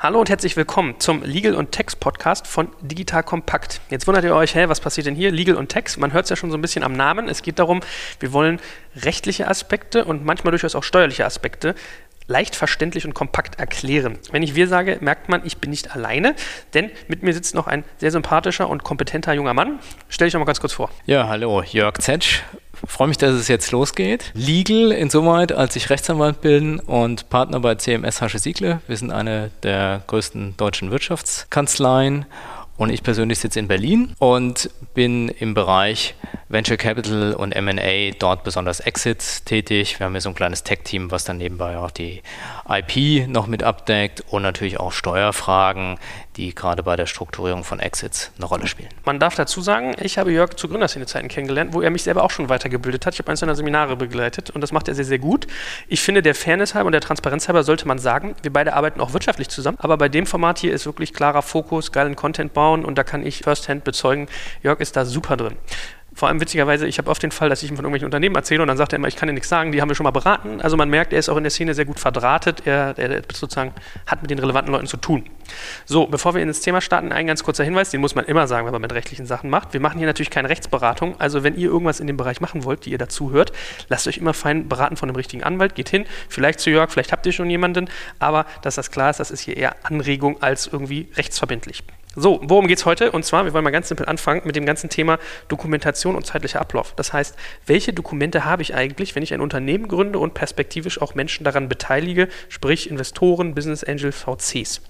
Hallo und herzlich willkommen zum Legal und Tax Podcast von Digital Kompakt. Jetzt wundert ihr euch, hey, was passiert denn hier? Legal und Tax, man hört es ja schon so ein bisschen am Namen. Es geht darum, wir wollen rechtliche Aspekte und manchmal durchaus auch steuerliche Aspekte leicht verständlich und kompakt erklären. Wenn ich wir sage, merkt man, ich bin nicht alleine, denn mit mir sitzt noch ein sehr sympathischer und kompetenter junger Mann. Stell dich doch mal ganz kurz vor. Ja, hallo, Jörg Zetsch, freue mich, dass es jetzt losgeht. Legal insoweit, als ich Rechtsanwalt bin und Partner bei CMS Hasche Siegle. Wir sind eine der größten deutschen Wirtschaftskanzleien und ich persönlich sitze in Berlin und bin im Bereich Venture Capital und M&A, dort besonders Exits tätig. Wir haben hier so ein kleines Tech-Team, was dann nebenbei auch die IP noch mit abdeckt und natürlich auch Steuerfragen, die gerade bei der Strukturierung von Exits eine Rolle spielen. Man darf dazu sagen, ich habe Jörg zu Gründerszene-Zeiten kennengelernt, wo er mich selber auch schon weitergebildet hat. Ich habe eins seiner Seminare begleitet und das macht er sehr, sehr gut. Ich finde, der Fairness halber und der Transparenz halber sollte man sagen, wir beide arbeiten auch wirtschaftlich zusammen, aber bei dem Format hier ist wirklich klarer Fokus, geilen Content bauen und da kann ich firsthand bezeugen, Jörg ist da super drin. Vor allem witzigerweise, ich habe oft den Fall, dass ich ihm von irgendwelchen Unternehmen erzähle und dann sagt er immer, ich kann dir nichts sagen, die haben wir schon mal beraten. Also man merkt, er ist auch in der Szene sehr gut verdrahtet, er, er sozusagen hat mit den relevanten Leuten zu tun. So, bevor wir ins Thema starten, ein ganz kurzer Hinweis, den muss man immer sagen, wenn man mit rechtlichen Sachen macht. Wir machen hier natürlich keine Rechtsberatung, also wenn ihr irgendwas in dem Bereich machen wollt, die ihr dazu hört, lasst euch immer fein beraten von einem richtigen Anwalt, geht hin, vielleicht zu Jörg, vielleicht habt ihr schon jemanden, aber dass das klar ist, das ist hier eher Anregung als irgendwie rechtsverbindlich. So, worum geht es heute? Und zwar, wir wollen mal ganz simpel anfangen mit dem ganzen Thema Dokumentation und zeitlicher Ablauf. Das heißt, welche Dokumente habe ich eigentlich, wenn ich ein Unternehmen gründe und perspektivisch auch Menschen daran beteilige, sprich Investoren, Business Angel, VCs?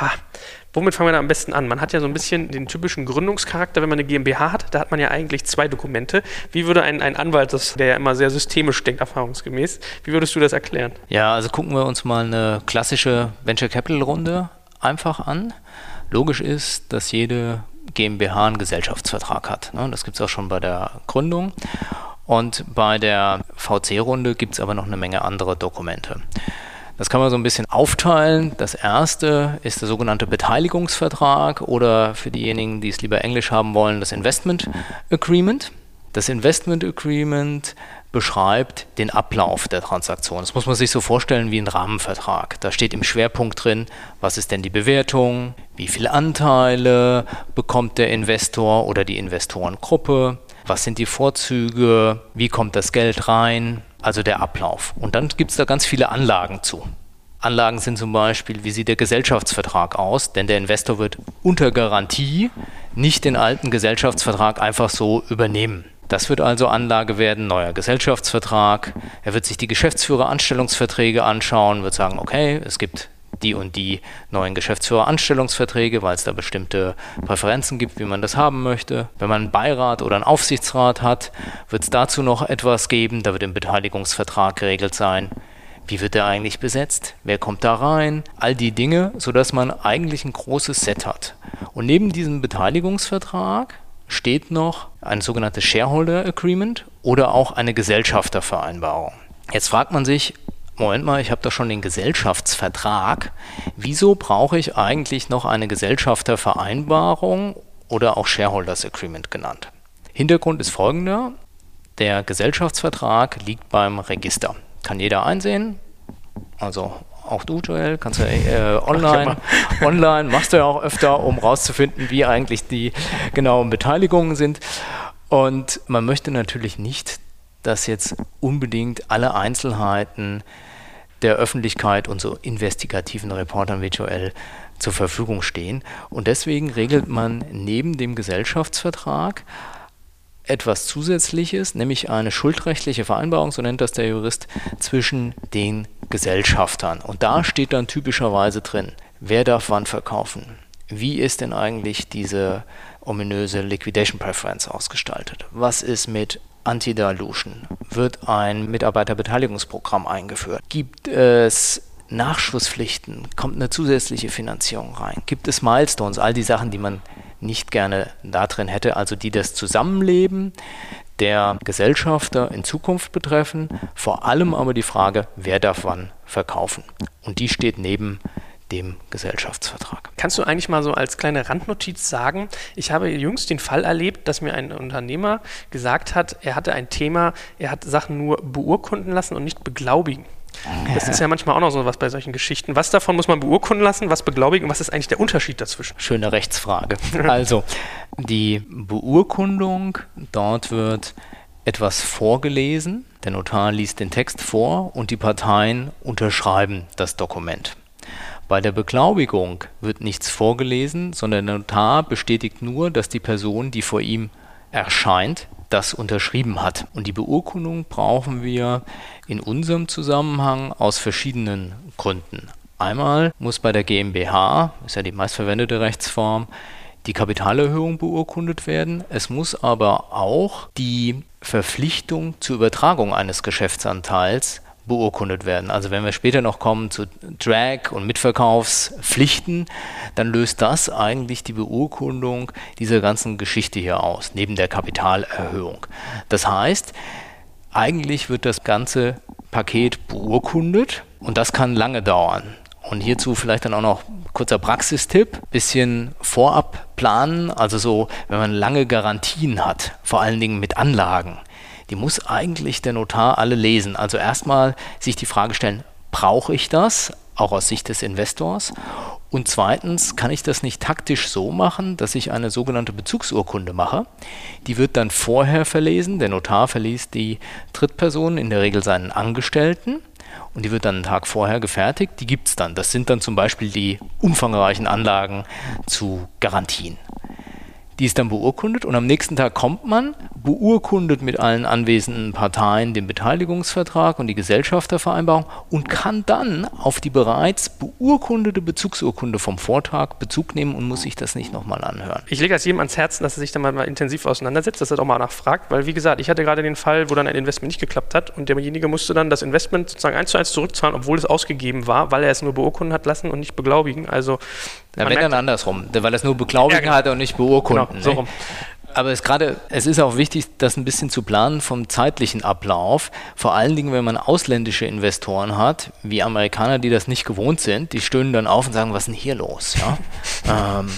Ha, womit fangen wir da am besten an? Man hat ja so ein bisschen den typischen Gründungscharakter, wenn man eine GmbH hat. Da hat man ja eigentlich zwei Dokumente. Wie würde ein, ein Anwalt, das, der ja immer sehr systemisch denkt, erfahrungsgemäß, wie würdest du das erklären? Ja, also gucken wir uns mal eine klassische Venture Capital Runde einfach an. Logisch ist, dass jede GmbH einen Gesellschaftsvertrag hat. Ne? Das gibt es auch schon bei der Gründung. Und bei der VC-Runde gibt es aber noch eine Menge andere Dokumente. Das kann man so ein bisschen aufteilen. Das erste ist der sogenannte Beteiligungsvertrag oder für diejenigen, die es lieber Englisch haben wollen, das Investment Agreement. Das Investment Agreement beschreibt den Ablauf der Transaktion. Das muss man sich so vorstellen wie ein Rahmenvertrag. Da steht im Schwerpunkt drin, was ist denn die Bewertung, wie viele Anteile bekommt der Investor oder die Investorengruppe, was sind die Vorzüge, wie kommt das Geld rein, also der Ablauf. Und dann gibt es da ganz viele Anlagen zu. Anlagen sind zum Beispiel, wie sieht der Gesellschaftsvertrag aus, denn der Investor wird unter Garantie nicht den alten Gesellschaftsvertrag einfach so übernehmen. Das wird also Anlage werden, neuer Gesellschaftsvertrag. Er wird sich die Geschäftsführeranstellungsverträge anschauen, wird sagen, okay, es gibt die und die neuen Geschäftsführeranstellungsverträge, weil es da bestimmte Präferenzen gibt, wie man das haben möchte. Wenn man einen Beirat oder einen Aufsichtsrat hat, wird es dazu noch etwas geben. Da wird im Beteiligungsvertrag geregelt sein, wie wird der eigentlich besetzt? Wer kommt da rein? All die Dinge, sodass man eigentlich ein großes Set hat. Und neben diesem Beteiligungsvertrag steht noch ein sogenanntes Shareholder Agreement oder auch eine Gesellschaftervereinbarung. Jetzt fragt man sich, Moment mal, ich habe doch schon den Gesellschaftsvertrag. Wieso brauche ich eigentlich noch eine Gesellschaftervereinbarung oder auch Shareholders Agreement genannt? Hintergrund ist folgender. Der Gesellschaftsvertrag liegt beim Register. Kann jeder einsehen. Also auch du, Joel, kannst du äh, online, online, machst du ja auch öfter, um rauszufinden, wie eigentlich die genauen Beteiligungen sind. Und man möchte natürlich nicht, dass jetzt unbedingt alle Einzelheiten der Öffentlichkeit und so investigativen Reportern wie Joel zur Verfügung stehen. Und deswegen regelt man neben dem Gesellschaftsvertrag etwas Zusätzliches, nämlich eine schuldrechtliche Vereinbarung, so nennt das der Jurist, zwischen den Gesellschaftern. Und da steht dann typischerweise drin, wer darf wann verkaufen. Wie ist denn eigentlich diese ominöse Liquidation Preference ausgestaltet? Was ist mit Anti-Dilution? Wird ein Mitarbeiterbeteiligungsprogramm eingeführt? Gibt es Nachschusspflichten? Kommt eine zusätzliche Finanzierung rein? Gibt es Milestones? All die Sachen, die man nicht gerne da drin hätte, also die das Zusammenleben der Gesellschafter in Zukunft betreffen, vor allem aber die Frage, wer darf wann verkaufen. Und die steht neben dem Gesellschaftsvertrag. Kannst du eigentlich mal so als kleine Randnotiz sagen, ich habe jüngst den Fall erlebt, dass mir ein Unternehmer gesagt hat, er hatte ein Thema, er hat Sachen nur beurkunden lassen und nicht beglaubigen. Das ist ja manchmal auch noch so was bei solchen Geschichten. Was davon muss man beurkunden lassen, was beglaubigen was ist eigentlich der Unterschied dazwischen? Schöne Rechtsfrage. Also, die Beurkundung, dort wird etwas vorgelesen, der Notar liest den Text vor und die Parteien unterschreiben das Dokument. Bei der Beglaubigung wird nichts vorgelesen, sondern der Notar bestätigt nur, dass die Person, die vor ihm erscheint, das unterschrieben hat. Und die Beurkundung brauchen wir in unserem Zusammenhang aus verschiedenen Gründen. Einmal muss bei der GmbH, ist ja die meistverwendete Rechtsform, die Kapitalerhöhung beurkundet werden. Es muss aber auch die Verpflichtung zur Übertragung eines Geschäftsanteils beurkundet werden. Also wenn wir später noch kommen zu Drag- und Mitverkaufspflichten, dann löst das eigentlich die Beurkundung dieser ganzen Geschichte hier aus, neben der Kapitalerhöhung. Das heißt, eigentlich wird das ganze Paket beurkundet und das kann lange dauern. Und hierzu vielleicht dann auch noch kurzer Praxistipp, bisschen vorab planen, also so, wenn man lange Garantien hat, vor allen Dingen mit Anlagen, die muss eigentlich der Notar alle lesen. Also erstmal sich die Frage stellen, brauche ich das, auch aus Sicht des Investors? Und zweitens, kann ich das nicht taktisch so machen, dass ich eine sogenannte Bezugsurkunde mache? Die wird dann vorher verlesen. Der Notar verliest die Drittperson, in der Regel seinen Angestellten. Und die wird dann einen Tag vorher gefertigt. Die gibt es dann. Das sind dann zum Beispiel die umfangreichen Anlagen zu Garantien. Die ist dann beurkundet und am nächsten Tag kommt man, beurkundet mit allen anwesenden Parteien den Beteiligungsvertrag und die Gesellschaftervereinbarung und kann dann auf die bereits beurkundete Bezugsurkunde vom Vortag Bezug nehmen und muss sich das nicht nochmal anhören. Ich lege das jedem ans Herzen, dass er sich da mal, mal intensiv auseinandersetzt, dass er auch mal nachfragt, weil wie gesagt, ich hatte gerade den Fall, wo dann ein Investment nicht geklappt hat und derjenige musste dann das Investment sozusagen eins zu eins zurückzahlen, obwohl es ausgegeben war, weil er es nur beurkunden hat lassen und nicht beglaubigen. Also na, wenn dann andersrum, weil er es nur beglaubigen ja, genau. hat und nicht beurkunden. Genau, so ne? rum. Aber es, grade, es ist auch wichtig, das ein bisschen zu planen vom zeitlichen Ablauf. Vor allen Dingen, wenn man ausländische Investoren hat, wie Amerikaner, die das nicht gewohnt sind, die stöhnen dann auf und sagen, was ist denn hier los? Ja? ähm,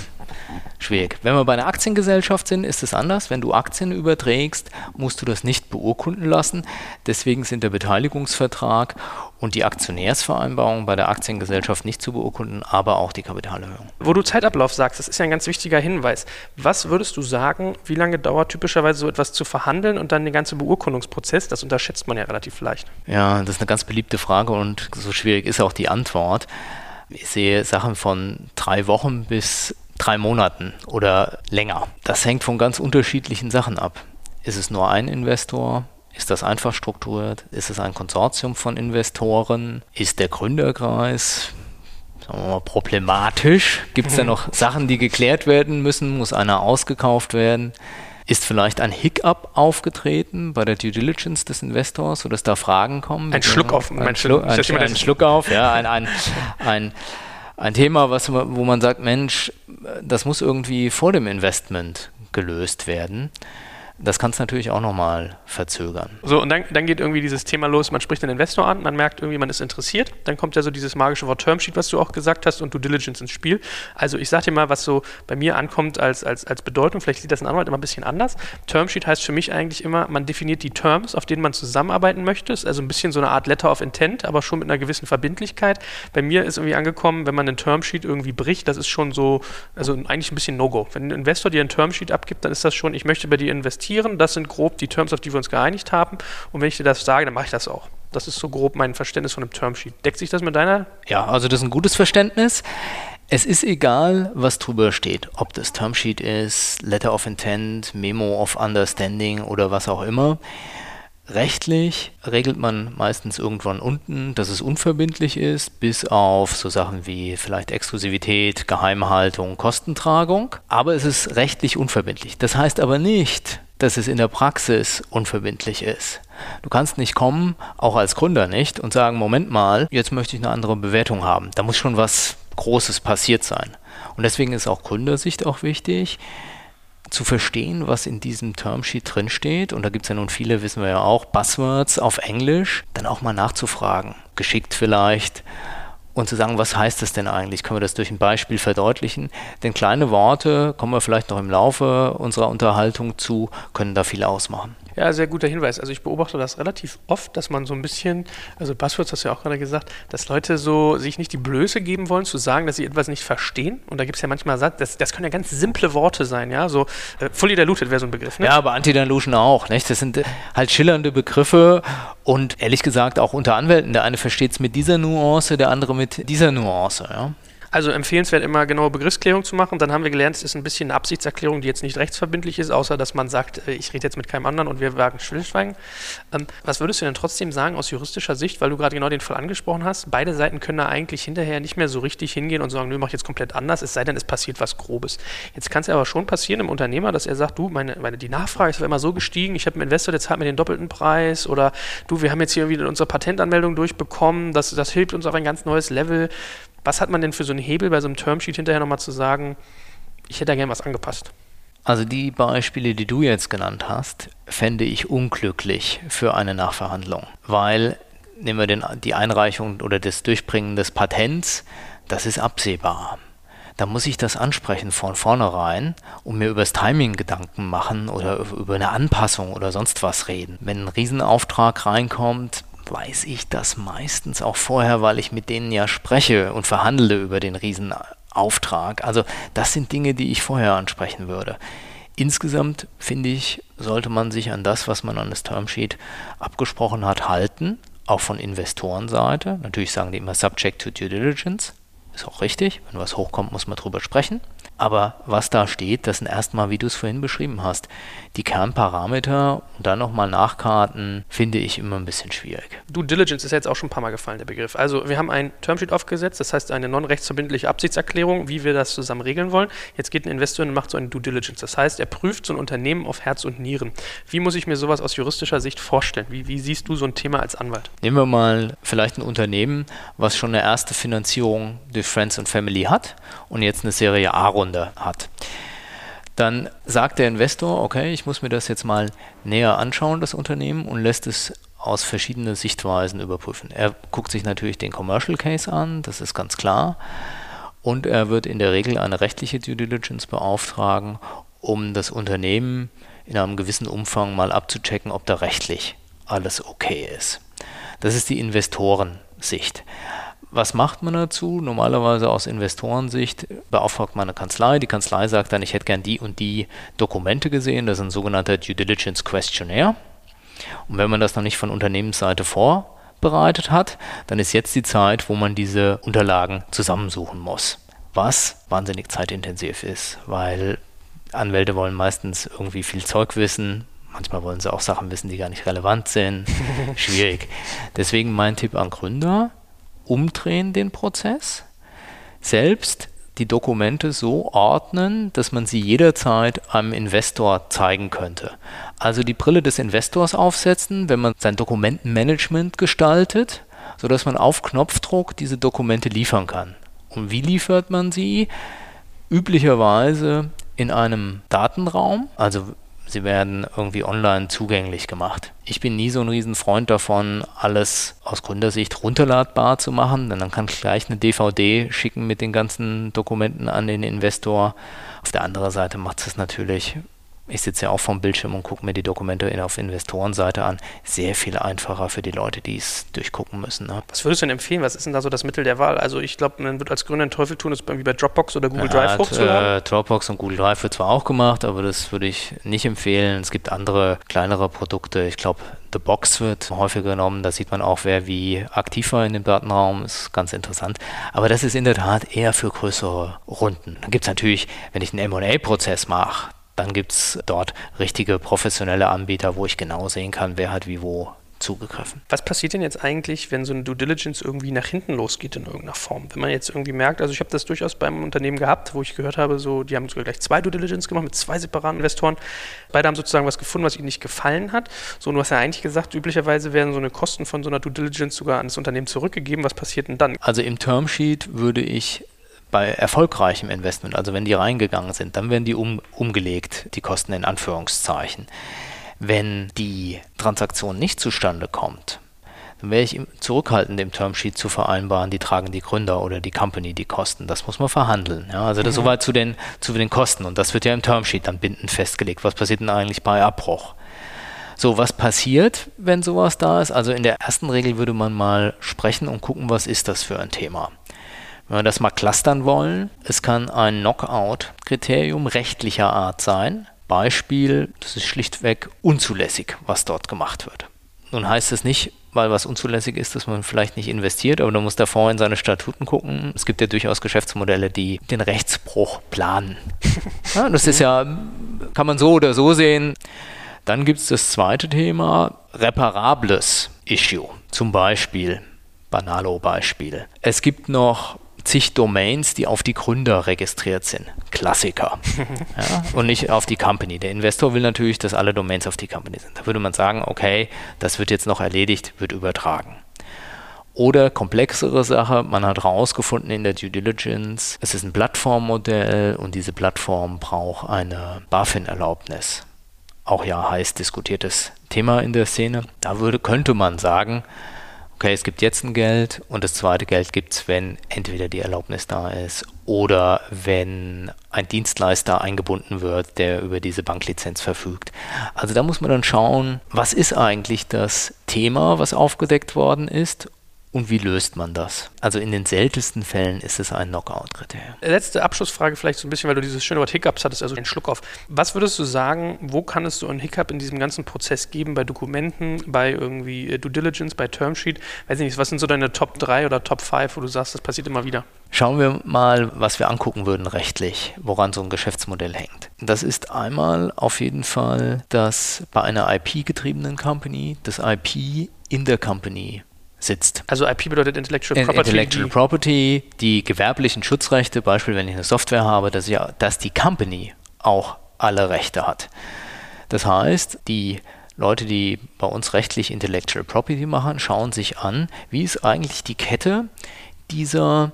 schwierig. Wenn wir bei einer Aktiengesellschaft sind, ist es anders. Wenn du Aktien überträgst, musst du das nicht beurkunden lassen. Deswegen sind der Beteiligungsvertrag und die Aktionärsvereinbarung bei der Aktiengesellschaft nicht zu beurkunden, aber auch die Kapitalerhöhung. Wo du Zeitablauf sagst, das ist ja ein ganz wichtiger Hinweis. Was würdest du sagen, wie lange dauert typischerweise so etwas zu verhandeln und dann den ganzen Beurkundungsprozess? Das unterschätzt man ja relativ leicht. Ja, das ist eine ganz beliebte Frage und so schwierig ist auch die Antwort. Ich sehe Sachen von drei Wochen bis drei Monaten oder länger. Das hängt von ganz unterschiedlichen Sachen ab. Ist es nur ein Investor? Ist das einfach strukturiert? Ist es ein Konsortium von Investoren? Ist der Gründerkreis mal, problematisch? Gibt es da noch Sachen, die geklärt werden müssen? Muss einer ausgekauft werden? Ist vielleicht ein Hiccup aufgetreten bei der Due Diligence des Investors, sodass da Fragen kommen? Ein Schluck auf, ein, Schluck, ein, ein Schluck auf, ja, ein, ein, ein ein Thema, was, wo man sagt, Mensch, das muss irgendwie vor dem Investment gelöst werden. Das kann es natürlich auch nochmal verzögern. So, und dann, dann geht irgendwie dieses Thema los, man spricht den Investor an, man merkt irgendwie, man ist interessiert, dann kommt ja so dieses magische Wort Termsheet, was du auch gesagt hast, und Due Diligence ins Spiel. Also ich sag dir mal, was so bei mir ankommt als, als, als Bedeutung, vielleicht sieht das ein Anwalt immer ein bisschen anders. Termsheet heißt für mich eigentlich immer, man definiert die Terms, auf denen man zusammenarbeiten möchte, also ein bisschen so eine Art Letter of Intent, aber schon mit einer gewissen Verbindlichkeit. Bei mir ist irgendwie angekommen, wenn man einen Termsheet irgendwie bricht, das ist schon so, also eigentlich ein bisschen No-Go. Wenn ein Investor dir ein Termsheet abgibt, dann ist das schon, ich möchte bei dir investieren, investieren. Das sind grob die Terms, auf die wir uns geeinigt haben. Und wenn ich dir das sage, dann mache ich das auch. Das ist so grob mein Verständnis von einem Termsheet. Deckt sich das mit deiner? Ja, also das ist ein gutes Verständnis. Es ist egal, was drüber steht, ob das Termsheet ist, Letter of Intent, Memo of Understanding oder was auch immer. Rechtlich regelt man meistens irgendwann unten, dass es unverbindlich ist, bis auf so Sachen wie vielleicht Exklusivität, Geheimhaltung, Kostentragung. Aber es ist rechtlich unverbindlich. Das heißt aber nicht, dass es in der Praxis unverbindlich ist. Du kannst nicht kommen, auch als Gründer nicht, und sagen, Moment mal, jetzt möchte ich eine andere Bewertung haben. Da muss schon was Großes passiert sein. Und deswegen ist auch Gründersicht auch wichtig, zu verstehen, was in diesem Termsheet drinsteht. Und da gibt es ja nun viele, wissen wir ja auch, Buzzwords auf Englisch, dann auch mal nachzufragen. Geschickt vielleicht und zu sagen, was heißt das denn eigentlich? Können wir das durch ein Beispiel verdeutlichen? Denn kleine Worte, kommen wir vielleicht noch im Laufe unserer Unterhaltung zu, können da viel ausmachen. Ja, sehr guter Hinweis. Also ich beobachte das relativ oft, dass man so ein bisschen, also Buzzwords hast du ja auch gerade gesagt, dass Leute so sich nicht die Blöße geben wollen, zu sagen, dass sie etwas nicht verstehen. Und da gibt es ja manchmal, das, das können ja ganz simple Worte sein, ja, so äh, fully diluted wäre so ein Begriff. Ne? Ja, aber Anti-Dilution auch, nicht? Das sind äh, halt schillernde Begriffe und ehrlich gesagt auch unter Anwälten. Der eine versteht es mit dieser Nuance, der andere mit dieser Nuance, ja. Also empfehlenswert immer genaue Begriffsklärung zu machen. Dann haben wir gelernt, es ist ein bisschen eine Absichtserklärung, die jetzt nicht rechtsverbindlich ist, außer dass man sagt, äh, ich rede jetzt mit keinem anderen und wir wagen Stillschweigen. Ähm, was würdest du denn trotzdem sagen aus juristischer Sicht, weil du gerade genau den Fall angesprochen hast? Beide Seiten können da eigentlich hinterher nicht mehr so richtig hingehen und sagen, nö, mach ich jetzt komplett anders, es sei denn, es passiert was Grobes. Jetzt kann es aber schon passieren im Unternehmer, dass er sagt, du, meine, meine die Nachfrage ist immer so gestiegen, ich habe einen Investor, der zahlt mir den doppelten Preis oder du, wir haben jetzt hier wieder unsere Patentanmeldung durchbekommen, das, das hilft uns auf ein ganz neues Level. Was hat man denn für so einen Hebel bei so einem Termsheet hinterher nochmal zu sagen, ich hätte da gerne was angepasst? Also die Beispiele, die du jetzt genannt hast, fände ich unglücklich für eine Nachverhandlung, weil nehmen wir den, die Einreichung oder das Durchbringen des Patents, das ist absehbar. Da muss ich das ansprechen von vornherein und mir über das Timing Gedanken machen oder über eine Anpassung oder sonst was reden. Wenn ein Riesenauftrag reinkommt, weiß ich das meistens auch vorher, weil ich mit denen ja spreche und verhandle über den Riesenauftrag. Also das sind Dinge, die ich vorher ansprechen würde. Insgesamt finde ich, sollte man sich an das, was man an das Termsheet abgesprochen hat, halten, auch von Investorenseite. Natürlich sagen die immer Subject to Due Diligence. Ist auch richtig. Wenn was hochkommt, muss man drüber sprechen. Aber was da steht, das sind erstmal, wie du es vorhin beschrieben hast, die Kernparameter und dann nochmal nachkarten, finde ich immer ein bisschen schwierig. Due Diligence ist ja jetzt auch schon ein paar Mal gefallen, der Begriff. Also wir haben ein Termsheet aufgesetzt, das heißt eine non-rechtsverbindliche Absichtserklärung, wie wir das zusammen regeln wollen. Jetzt geht ein Investor und macht so eine Due Diligence. Das heißt, er prüft so ein Unternehmen auf Herz und Nieren. Wie muss ich mir sowas aus juristischer Sicht vorstellen? Wie, wie siehst du so ein Thema als Anwalt? Nehmen wir mal vielleicht ein Unternehmen, was schon eine erste Finanzierung durch Friends and Family hat und jetzt eine Serie A-Runde hat. Dann sagt der Investor, okay, ich muss mir das jetzt mal näher anschauen, das Unternehmen, und lässt es aus verschiedenen Sichtweisen überprüfen. Er guckt sich natürlich den Commercial Case an, das ist ganz klar. Und er wird in der Regel eine rechtliche Due Diligence beauftragen, um das Unternehmen in einem gewissen Umfang mal abzuchecken, ob da rechtlich alles okay ist. Das ist die Investorensicht. Was macht man dazu? Normalerweise aus Investorensicht beauftragt man eine Kanzlei. Die Kanzlei sagt dann, ich hätte gern die und die Dokumente gesehen. Das ist ein sogenannter Due Diligence Questionnaire. Und wenn man das noch nicht von Unternehmensseite vorbereitet hat, dann ist jetzt die Zeit, wo man diese Unterlagen zusammensuchen muss. Was wahnsinnig zeitintensiv ist, weil Anwälte wollen meistens irgendwie viel Zeug wissen. Manchmal wollen sie auch Sachen wissen, die gar nicht relevant sind. Schwierig. Deswegen mein Tipp an Gründer, umdrehen den Prozess, selbst die Dokumente so ordnen, dass man sie jederzeit einem Investor zeigen könnte. Also die Brille des Investors aufsetzen, wenn man sein Dokumentenmanagement gestaltet, sodass man auf Knopfdruck diese Dokumente liefern kann. Und wie liefert man sie? Üblicherweise in einem Datenraum, also sie werden irgendwie online zugänglich gemacht. Ich bin nie so ein Riesenfreund davon, alles aus Gründersicht runterladbar zu machen, denn dann kann ich gleich eine DVD schicken mit den ganzen Dokumenten an den Investor. Auf der anderen Seite macht es natürlich ich sitze ja auch vom Bildschirm und gucke mir die Dokumente auf Investorenseite an. Sehr viel einfacher für die Leute, die es durchgucken müssen. Ne? Was würdest du denn empfehlen? Was ist denn da so das Mittel der Wahl? Also ich glaube, man wird als Gründer einen Teufel tun, das wie bei Dropbox oder Google ja, Drive hochzuladen. Äh, Dropbox und Google Drive wird zwar auch gemacht, aber das würde ich nicht empfehlen. Es gibt andere, kleinere Produkte. Ich glaube, The Box wird häufiger genommen. Da sieht man auch, wer wie aktiv war in dem Datenraum. Ist ganz interessant. Aber das ist in der Tat eher für größere Runden. Dann gibt es natürlich, wenn ich einen M&A-Prozess mache, dann gibt es dort richtige professionelle Anbieter, wo ich genau sehen kann, wer hat wie wo zugegriffen. Was passiert denn jetzt eigentlich, wenn so eine Due Diligence irgendwie nach hinten losgeht in irgendeiner Form? Wenn man jetzt irgendwie merkt, also ich habe das durchaus beim Unternehmen gehabt, wo ich gehört habe, so, die haben sogar gleich zwei Due Diligence gemacht mit zwei separaten Investoren. Beide haben sozusagen was gefunden, was ihnen nicht gefallen hat. So, und du hast ja eigentlich gesagt, üblicherweise werden so eine Kosten von so einer Due Diligence sogar an das Unternehmen zurückgegeben. Was passiert denn dann? Also im Termsheet würde ich bei erfolgreichem Investment, also wenn die reingegangen sind, dann werden die um, umgelegt, die Kosten in Anführungszeichen. Wenn die Transaktion nicht zustande kommt, dann wäre ich zurückhaltend, im Termsheet zu vereinbaren, die tragen die Gründer oder die Company die Kosten. Das muss man verhandeln. Ja, also das mhm. soweit zu den, zu den Kosten. Und das wird ja im Termsheet dann bindend festgelegt. Was passiert denn eigentlich bei Abbruch? So, was passiert, wenn sowas da ist? Also in der ersten Regel würde man mal sprechen und gucken, was ist das für ein Thema. Wenn wir das mal clustern wollen, es kann ein Knockout-Kriterium rechtlicher Art sein. Beispiel, das ist schlichtweg unzulässig, was dort gemacht wird. Nun heißt es nicht, weil was unzulässig ist, dass man vielleicht nicht investiert, aber da muss Fonds in seine Statuten gucken. Es gibt ja durchaus Geschäftsmodelle, die den Rechtsbruch planen. Ja, das ist ja, kann man so oder so sehen. Dann gibt es das zweite Thema, reparables Issue. Zum Beispiel, Banalo-Beispiel. Es gibt noch zig Domains, die auf die Gründer registriert sind. Klassiker. ja, und nicht auf die Company. Der Investor will natürlich, dass alle Domains auf die Company sind. Da würde man sagen, okay, das wird jetzt noch erledigt, wird übertragen. Oder komplexere Sache, man hat herausgefunden in der Due Diligence, es ist ein Plattformmodell und diese Plattform braucht eine BaFin-Erlaubnis. Auch ja heiß diskutiertes Thema in der Szene. Da würde, könnte man sagen, okay, es gibt jetzt ein Geld und das zweite Geld gibt es, wenn entweder die Erlaubnis da ist oder wenn ein Dienstleister eingebunden wird, der über diese Banklizenz verfügt. Also da muss man dann schauen, was ist eigentlich das Thema, was aufgedeckt worden ist und wie löst man das? Also in den seltensten Fällen ist es ein Knockout-Kriterium. Letzte Abschlussfrage vielleicht so ein bisschen, weil du dieses schöne Wort Hiccups hattest, also den Schluck auf. Was würdest du sagen, wo kann es so einen Hiccup in diesem ganzen Prozess geben, bei Dokumenten, bei irgendwie äh, Due Diligence, bei Termsheet? Weiß ich nicht, was sind so deine Top 3 oder Top 5, wo du sagst, das passiert immer wieder? Schauen wir mal, was wir angucken würden rechtlich, woran so ein Geschäftsmodell hängt. Das ist einmal auf jeden Fall, dass bei einer IP-getriebenen Company das IP in der Company sitzt. Also IP bedeutet Intellectual Property. Intellectual Property, die gewerblichen Schutzrechte, Beispiel, wenn ich eine Software habe, dass, ja, dass die Company auch alle Rechte hat. Das heißt, die Leute, die bei uns rechtlich Intellectual Property machen, schauen sich an, wie ist eigentlich die Kette dieser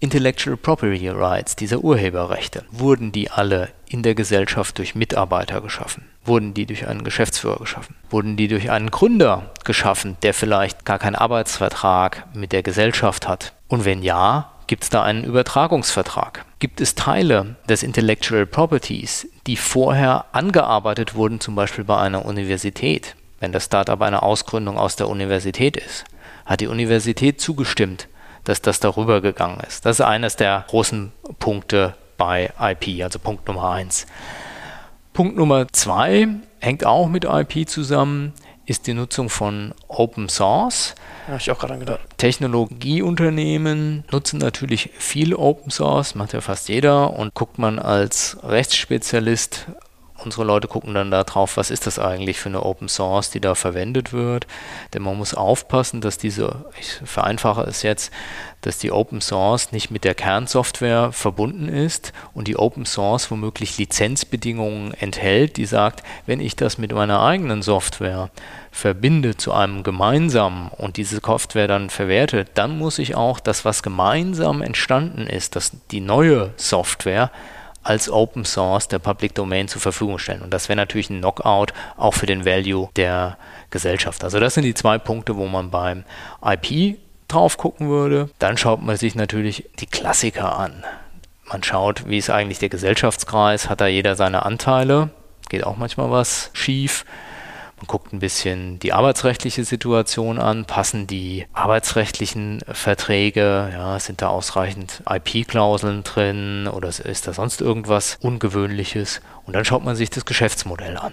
Intellectual Property Rights, dieser Urheberrechte. Wurden die alle in der Gesellschaft durch Mitarbeiter geschaffen? Wurden die durch einen Geschäftsführer geschaffen? Wurden die durch einen Gründer geschaffen, der vielleicht gar keinen Arbeitsvertrag mit der Gesellschaft hat? Und wenn ja, gibt es da einen Übertragungsvertrag? Gibt es Teile des Intellectual Properties, die vorher angearbeitet wurden, zum Beispiel bei einer Universität? Wenn das Startup eine Ausgründung aus der Universität ist, hat die Universität zugestimmt, dass das darüber gegangen ist. Das ist eines der großen Punkte bei IP, also Punkt Nummer eins. Punkt Nummer zwei hängt auch mit IP zusammen, ist die Nutzung von Open Source. Ja, ich auch gerade gedacht. Technologieunternehmen nutzen natürlich viel Open Source, macht ja fast jeder und guckt man als Rechtsspezialist unsere Leute gucken dann da drauf, was ist das eigentlich für eine Open Source, die da verwendet wird. Denn man muss aufpassen, dass diese, ich vereinfache es jetzt, dass die Open Source nicht mit der Kernsoftware verbunden ist und die Open Source womöglich Lizenzbedingungen enthält, die sagt, wenn ich das mit meiner eigenen Software verbinde zu einem gemeinsamen und diese Software dann verwertet, dann muss ich auch das, was gemeinsam entstanden ist, dass die neue Software als Open Source der Public Domain zur Verfügung stellen. Und das wäre natürlich ein Knockout auch für den Value der Gesellschaft. Also das sind die zwei Punkte, wo man beim IP drauf gucken würde. Dann schaut man sich natürlich die Klassiker an. Man schaut, wie ist eigentlich der Gesellschaftskreis, hat da jeder seine Anteile, geht auch manchmal was schief. Man guckt ein bisschen die arbeitsrechtliche Situation an, passen die arbeitsrechtlichen Verträge, ja, sind da ausreichend IP-Klauseln drin oder ist da sonst irgendwas Ungewöhnliches? Und dann schaut man sich das Geschäftsmodell an.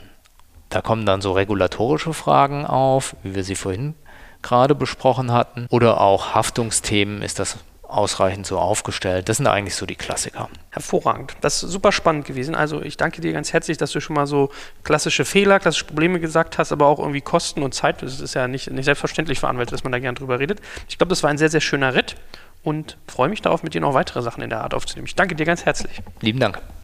Da kommen dann so regulatorische Fragen auf, wie wir sie vorhin gerade besprochen hatten, oder auch Haftungsthemen, ist das ausreichend so aufgestellt. Das sind eigentlich so die Klassiker. Hervorragend. Das ist super spannend gewesen. Also ich danke dir ganz herzlich, dass du schon mal so klassische Fehler, klassische Probleme gesagt hast, aber auch irgendwie Kosten und Zeit. Das ist ja nicht, nicht selbstverständlich für Anwälte, dass man da gern drüber redet. Ich glaube, das war ein sehr, sehr schöner Ritt und freue mich darauf, mit dir noch weitere Sachen in der Art aufzunehmen. Ich danke dir ganz herzlich. Lieben Dank.